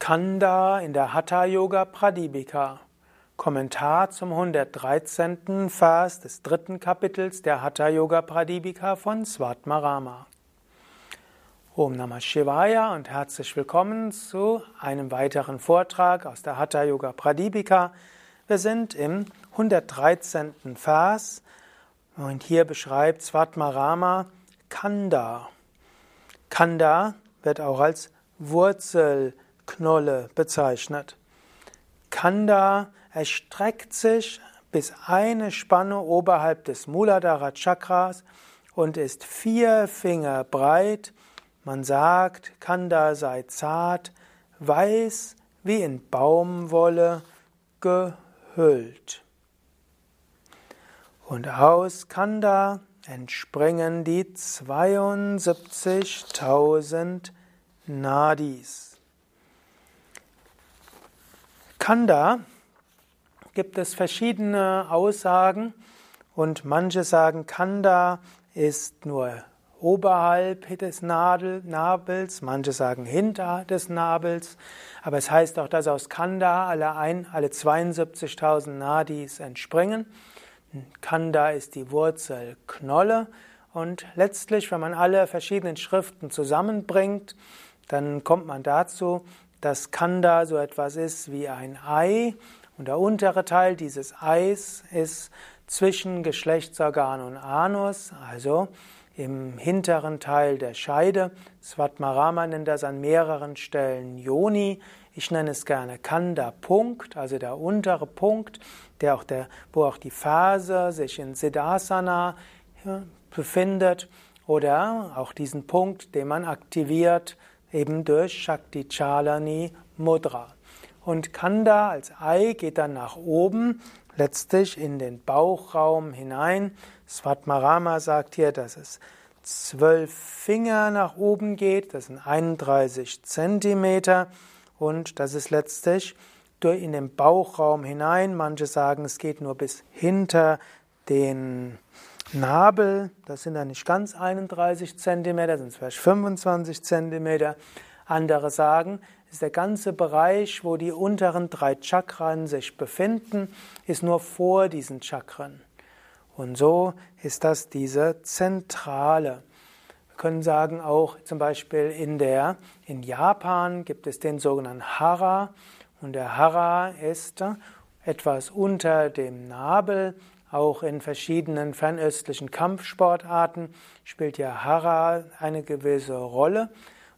Kanda in der Hatha Yoga Pradipika. Kommentar zum 113. Vers des dritten Kapitels der Hatha Yoga Pradipika von Svatmarama. Om Namah Shivaya und herzlich willkommen zu einem weiteren Vortrag aus der Hatha Yoga Pradipika. Wir sind im 113. Vers und hier beschreibt Svatmarama Kanda. Kanda wird auch als Wurzel Knolle bezeichnet. Kanda erstreckt sich bis eine Spanne oberhalb des Muladhara Chakras und ist vier Finger breit. Man sagt, Kanda sei zart, weiß wie in Baumwolle gehüllt. Und aus Kanda entspringen die 72.000 Nadis. Kanda gibt es verschiedene Aussagen und manche sagen, Kanda ist nur oberhalb des Nadel, Nabels, manche sagen hinter des Nabels, aber es heißt auch, dass aus Kanda alle, alle 72.000 Nadis entspringen. Kanda ist die Wurzelknolle und letztlich, wenn man alle verschiedenen Schriften zusammenbringt, dann kommt man dazu, dass Kanda so etwas ist wie ein Ei und der untere Teil dieses Eis ist zwischen Geschlechtsorgan und Anus, also im hinteren Teil der Scheide. Svatmarama nennt das an mehreren Stellen Yoni. Ich nenne es gerne Kanda-Punkt, also der untere Punkt, der auch der, wo auch die Ferse sich in Siddhasana befindet, oder auch diesen Punkt, den man aktiviert eben durch Shakti Chalani Mudra. Und Kanda als Ei geht dann nach oben, letztlich in den Bauchraum hinein. Svatmarama sagt hier, dass es zwölf Finger nach oben geht, das sind 31 Zentimeter und das ist letztlich in den Bauchraum hinein. Manche sagen, es geht nur bis hinter den Nabel, das sind dann nicht ganz 31 cm, das sind vielleicht 25 cm. Andere sagen, ist der ganze Bereich, wo die unteren drei Chakren sich befinden, ist nur vor diesen Chakren. Und so ist das diese Zentrale. Wir können sagen auch zum Beispiel in der, in Japan gibt es den sogenannten Hara und der Hara ist etwas unter dem Nabel, auch in verschiedenen fernöstlichen Kampfsportarten spielt ja Hara eine gewisse Rolle,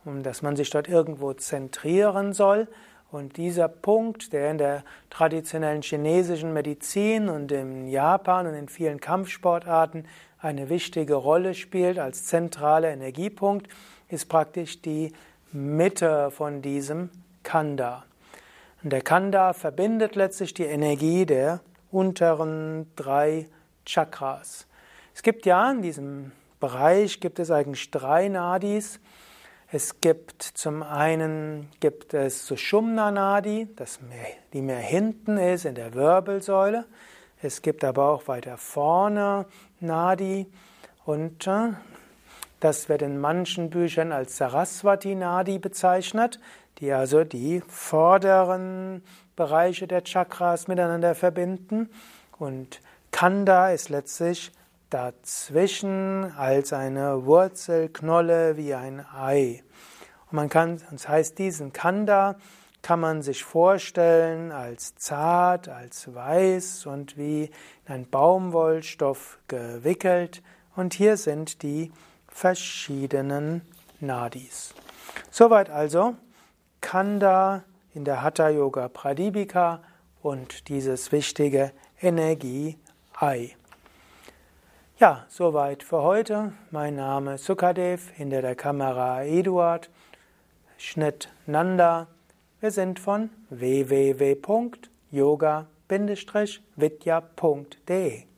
um dass man sich dort irgendwo zentrieren soll. Und dieser Punkt, der in der traditionellen chinesischen Medizin und in Japan und in vielen Kampfsportarten eine wichtige Rolle spielt als zentraler Energiepunkt, ist praktisch die Mitte von diesem Kanda. Und der Kanda verbindet letztlich die Energie der unteren drei Chakras. Es gibt ja in diesem Bereich gibt es eigentlich drei Nadis. Es gibt zum einen gibt es Sushumna Nadi, das mehr, die mehr hinten ist in der Wirbelsäule. Es gibt aber auch weiter vorne Nadi und äh, das wird in manchen Büchern als Saraswati Nadi bezeichnet, die also die vorderen Bereiche der Chakras miteinander verbinden. Und Kanda ist letztlich dazwischen als eine Wurzelknolle wie ein Ei. Und man kann, das heißt, diesen Kanda kann man sich vorstellen als zart, als weiß und wie in einen Baumwollstoff gewickelt. Und hier sind die verschiedenen Nadis. Soweit also Kanda in der Hatha Yoga Pradipika und dieses wichtige Energie-Ei. Ja, soweit für heute. Mein Name ist Sukadev, hinter der Kamera Eduard, Schnitt Nanda. Wir sind von www.yoga-vidya.de